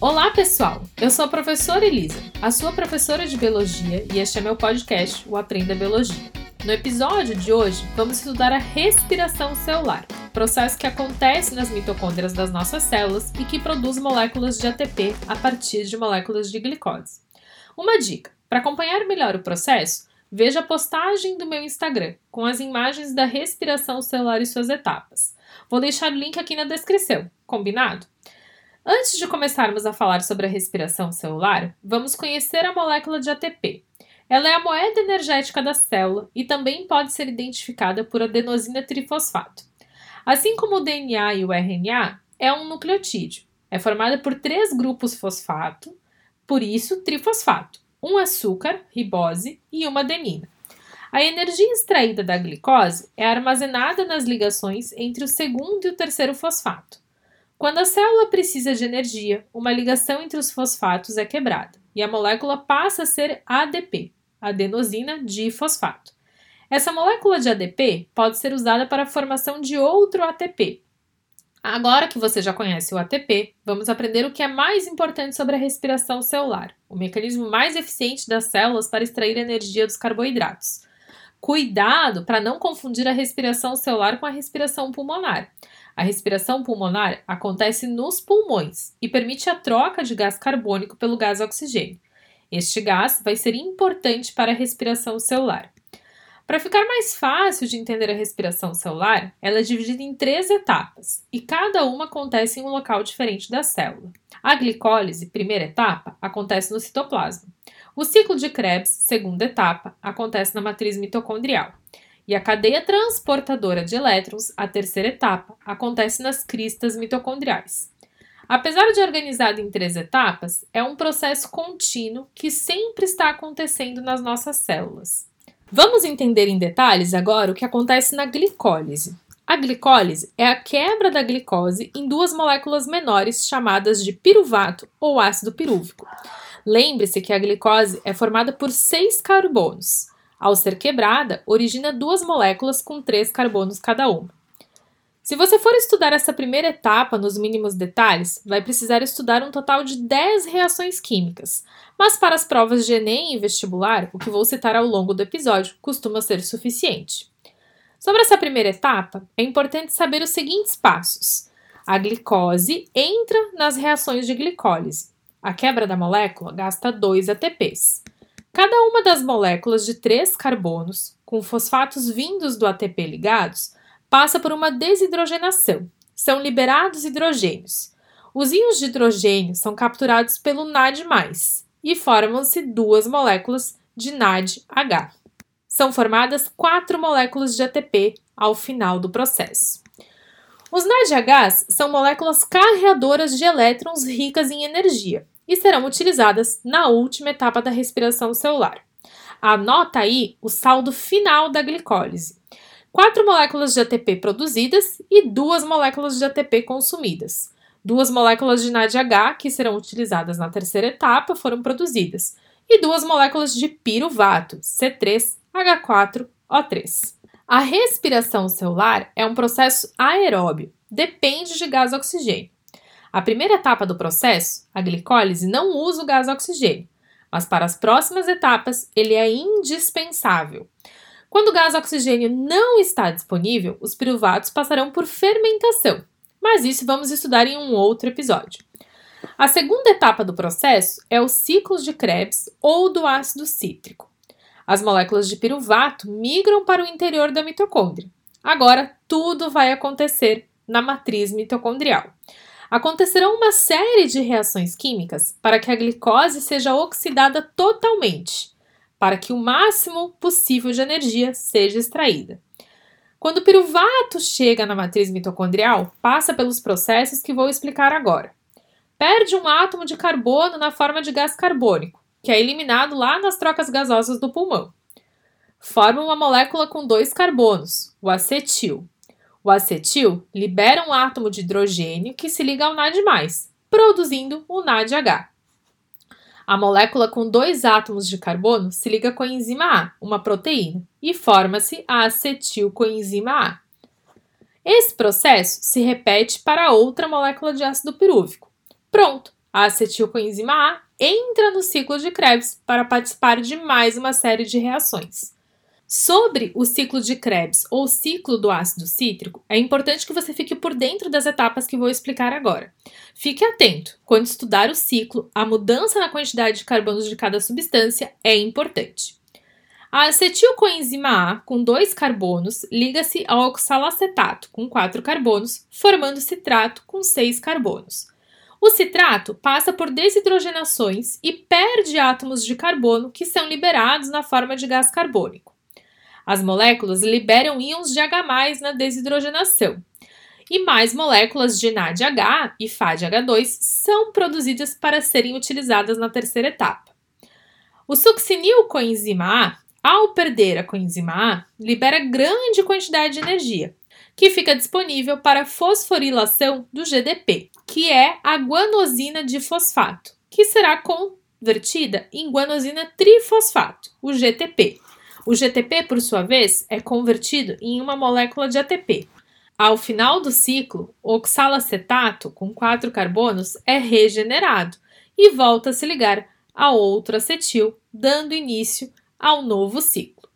Olá, pessoal! Eu sou a professora Elisa, a sua professora de biologia, e este é meu podcast, o Aprenda Biologia. No episódio de hoje, vamos estudar a respiração celular, processo que acontece nas mitocôndrias das nossas células e que produz moléculas de ATP a partir de moléculas de glicose. Uma dica: para acompanhar melhor o processo, veja a postagem do meu Instagram com as imagens da respiração celular e suas etapas. Vou deixar o link aqui na descrição, combinado? Antes de começarmos a falar sobre a respiração celular, vamos conhecer a molécula de ATP. Ela é a moeda energética da célula e também pode ser identificada por adenosina trifosfato. Assim como o DNA e o RNA, é um nucleotídeo. É formada por três grupos fosfato, por isso trifosfato, um açúcar, ribose e uma adenina. A energia extraída da glicose é armazenada nas ligações entre o segundo e o terceiro fosfato. Quando a célula precisa de energia, uma ligação entre os fosfatos é quebrada e a molécula passa a ser ADP, adenosina difosfato. Essa molécula de ADP pode ser usada para a formação de outro ATP. Agora que você já conhece o ATP, vamos aprender o que é mais importante sobre a respiração celular, o mecanismo mais eficiente das células para extrair energia dos carboidratos. Cuidado para não confundir a respiração celular com a respiração pulmonar. A respiração pulmonar acontece nos pulmões e permite a troca de gás carbônico pelo gás oxigênio. Este gás vai ser importante para a respiração celular. Para ficar mais fácil de entender a respiração celular, ela é dividida em três etapas e cada uma acontece em um local diferente da célula. A glicólise, primeira etapa, acontece no citoplasma. O ciclo de Krebs, segunda etapa, acontece na matriz mitocondrial. E a cadeia transportadora de elétrons, a terceira etapa, acontece nas cristas mitocondriais. Apesar de organizado em três etapas, é um processo contínuo que sempre está acontecendo nas nossas células. Vamos entender em detalhes agora o que acontece na glicólise. A glicólise é a quebra da glicose em duas moléculas menores chamadas de piruvato ou ácido pirúvico. Lembre-se que a glicose é formada por seis carbonos. Ao ser quebrada, origina duas moléculas com três carbonos cada uma. Se você for estudar essa primeira etapa nos mínimos detalhes, vai precisar estudar um total de 10 reações químicas, mas para as provas de Enem e vestibular, o que vou citar ao longo do episódio costuma ser suficiente. Sobre essa primeira etapa, é importante saber os seguintes passos. A glicose entra nas reações de glicólise. A quebra da molécula gasta 2 ATPs. Cada uma das moléculas de três carbonos, com fosfatos vindos do ATP ligados, passa por uma desidrogenação. São liberados hidrogênios. Os íons de hidrogênio são capturados pelo NAD+, e formam-se duas moléculas de NADH. São formadas quatro moléculas de ATP ao final do processo. Os NADHs são moléculas carreadoras de elétrons ricas em energia e serão utilizadas na última etapa da respiração celular. Anota aí o saldo final da glicólise. Quatro moléculas de ATP produzidas e duas moléculas de ATP consumidas. Duas moléculas de NADH, que serão utilizadas na terceira etapa, foram produzidas, e duas moléculas de piruvato, C3H4O3. A respiração celular é um processo aeróbio, depende de gás oxigênio. A primeira etapa do processo, a glicólise, não usa o gás oxigênio, mas para as próximas etapas ele é indispensável. Quando o gás oxigênio não está disponível, os piruvatos passarão por fermentação, mas isso vamos estudar em um outro episódio. A segunda etapa do processo é o ciclo de Krebs ou do ácido cítrico. As moléculas de piruvato migram para o interior da mitocôndria. Agora, tudo vai acontecer na matriz mitocondrial acontecerão uma série de reações químicas para que a glicose seja oxidada totalmente, para que o máximo possível de energia seja extraída. Quando o piruvato chega na matriz mitocondrial, passa pelos processos que vou explicar agora. Perde um átomo de carbono na forma de gás carbônico, que é eliminado lá nas trocas gasosas do pulmão. Forma uma molécula com dois carbonos, o acetil, o acetil libera um átomo de hidrogênio que se liga ao NAD+, produzindo o NADH. A molécula com dois átomos de carbono se liga com a enzima A, uma proteína, e forma-se a acetilcoenzima A. Esse processo se repete para outra molécula de ácido pirúvico. Pronto, a acetilcoenzima A entra no ciclo de Krebs para participar de mais uma série de reações. Sobre o ciclo de Krebs ou ciclo do ácido cítrico, é importante que você fique por dentro das etapas que vou explicar agora. Fique atento, quando estudar o ciclo, a mudança na quantidade de carbonos de cada substância é importante. A acetilcoenzima A, com dois carbonos, liga-se ao oxalacetato, com quatro carbonos, formando citrato, com seis carbonos. O citrato passa por desidrogenações e perde átomos de carbono que são liberados na forma de gás carbônico. As moléculas liberam íons de H+ na desidrogenação. E mais moléculas de NADH e FADH2 são produzidas para serem utilizadas na terceira etapa. O succinilcoenzima A, ao perder a coenzima A, libera grande quantidade de energia, que fica disponível para fosforilação do GDP, que é a guanosina de fosfato, que será convertida em guanosina trifosfato, o GTP. O GTP, por sua vez, é convertido em uma molécula de ATP. Ao final do ciclo, o oxalacetato, com quatro carbonos, é regenerado e volta a se ligar a outro acetil, dando início ao novo ciclo.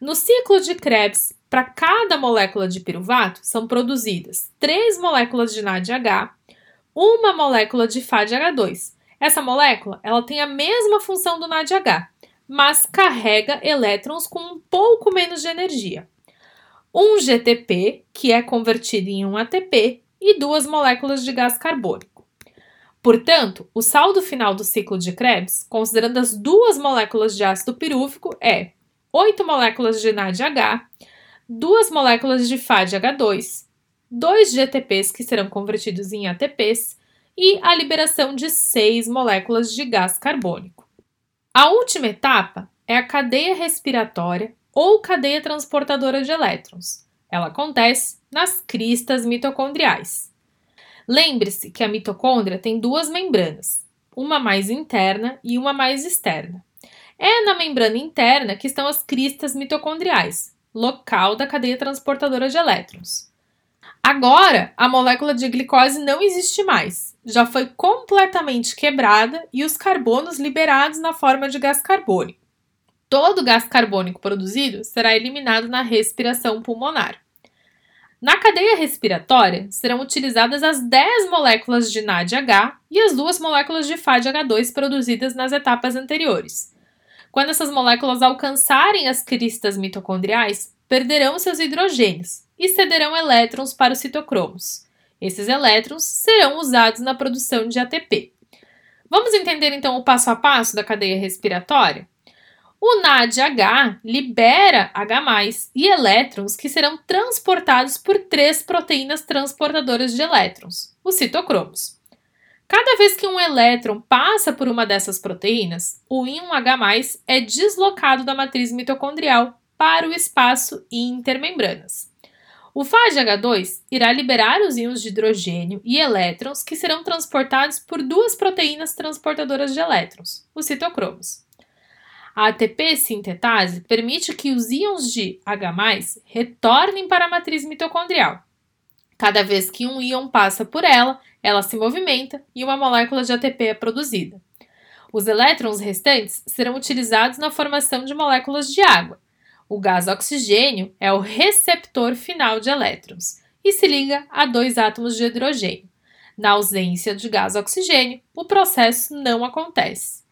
No ciclo de Krebs, para cada molécula de piruvato são produzidas três moléculas de NADH, uma molécula de FADH2. Essa molécula ela tem a mesma função do NADH, mas carrega elétrons com um pouco menos de energia. Um GTP, que é convertido em um ATP, e duas moléculas de gás carbônico. Portanto, o saldo final do ciclo de Krebs, considerando as duas moléculas de ácido pirúvico, é 8 moléculas de NADH, duas moléculas de FADH2, dois GTPs que serão convertidos em ATPs e a liberação de 6 moléculas de gás carbônico. A última etapa é a cadeia respiratória ou cadeia transportadora de elétrons. Ela acontece nas cristas mitocondriais. Lembre-se que a mitocôndria tem duas membranas, uma mais interna e uma mais externa. É na membrana interna que estão as cristas mitocondriais, local da cadeia transportadora de elétrons. Agora, a molécula de glicose não existe mais. Já foi completamente quebrada e os carbonos liberados na forma de gás carbônico. Todo gás carbônico produzido será eliminado na respiração pulmonar. Na cadeia respiratória, serão utilizadas as 10 moléculas de NADH e as duas moléculas de FADH2 produzidas nas etapas anteriores. Quando essas moléculas alcançarem as cristas mitocondriais, perderão seus hidrogênios e cederão elétrons para os citocromos. Esses elétrons serão usados na produção de ATP. Vamos entender então o passo a passo da cadeia respiratória? O NADH libera H+, e elétrons que serão transportados por três proteínas transportadoras de elétrons, os citocromos. Cada vez que um elétron passa por uma dessas proteínas, o íon H+, é deslocado da matriz mitocondrial para o espaço intermembranas. O FADH2 irá liberar os íons de hidrogênio e elétrons que serão transportados por duas proteínas transportadoras de elétrons, os citocromos. A ATP sintetase permite que os íons de H+ retornem para a matriz mitocondrial. Cada vez que um íon passa por ela, ela se movimenta e uma molécula de ATP é produzida. Os elétrons restantes serão utilizados na formação de moléculas de água, o gás oxigênio é o receptor final de elétrons e se liga a dois átomos de hidrogênio. Na ausência de gás oxigênio, o processo não acontece.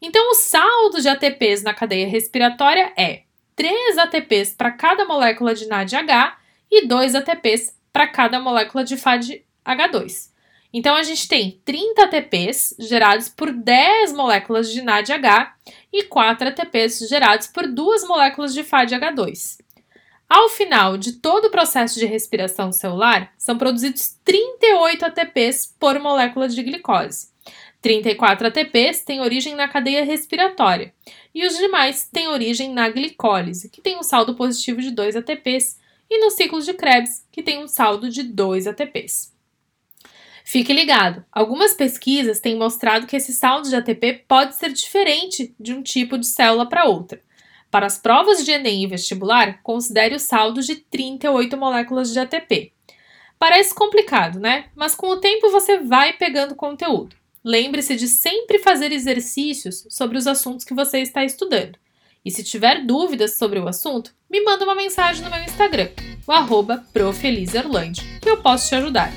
Então, o saldo de ATPs na cadeia respiratória é 3 ATPs para cada molécula de NADH e 2 ATPs para cada molécula de FADH2. Então, a gente tem 30 ATPs gerados por 10 moléculas de NADH e 4 ATPs gerados por duas moléculas de FADH2. Ao final de todo o processo de respiração celular, são produzidos 38 ATPs por molécula de glicose. 34 ATPs têm origem na cadeia respiratória e os demais têm origem na glicólise, que tem um saldo positivo de 2 ATPs, e no ciclo de Krebs, que tem um saldo de 2 ATPs. Fique ligado, algumas pesquisas têm mostrado que esse saldo de ATP pode ser diferente de um tipo de célula para outra. Para as provas de Enem e vestibular, considere o saldo de 38 moléculas de ATP. Parece complicado, né? Mas com o tempo você vai pegando conteúdo. Lembre-se de sempre fazer exercícios sobre os assuntos que você está estudando. E se tiver dúvidas sobre o assunto, me manda uma mensagem no meu Instagram, o arroba que eu posso te ajudar.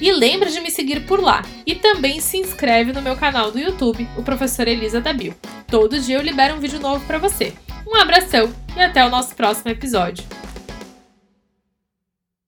E lembre de me seguir por lá. E também se inscreve no meu canal do YouTube, o Professor Elisa Dabil. Todo dia eu libero um vídeo novo para você. Um abração e até o nosso próximo episódio.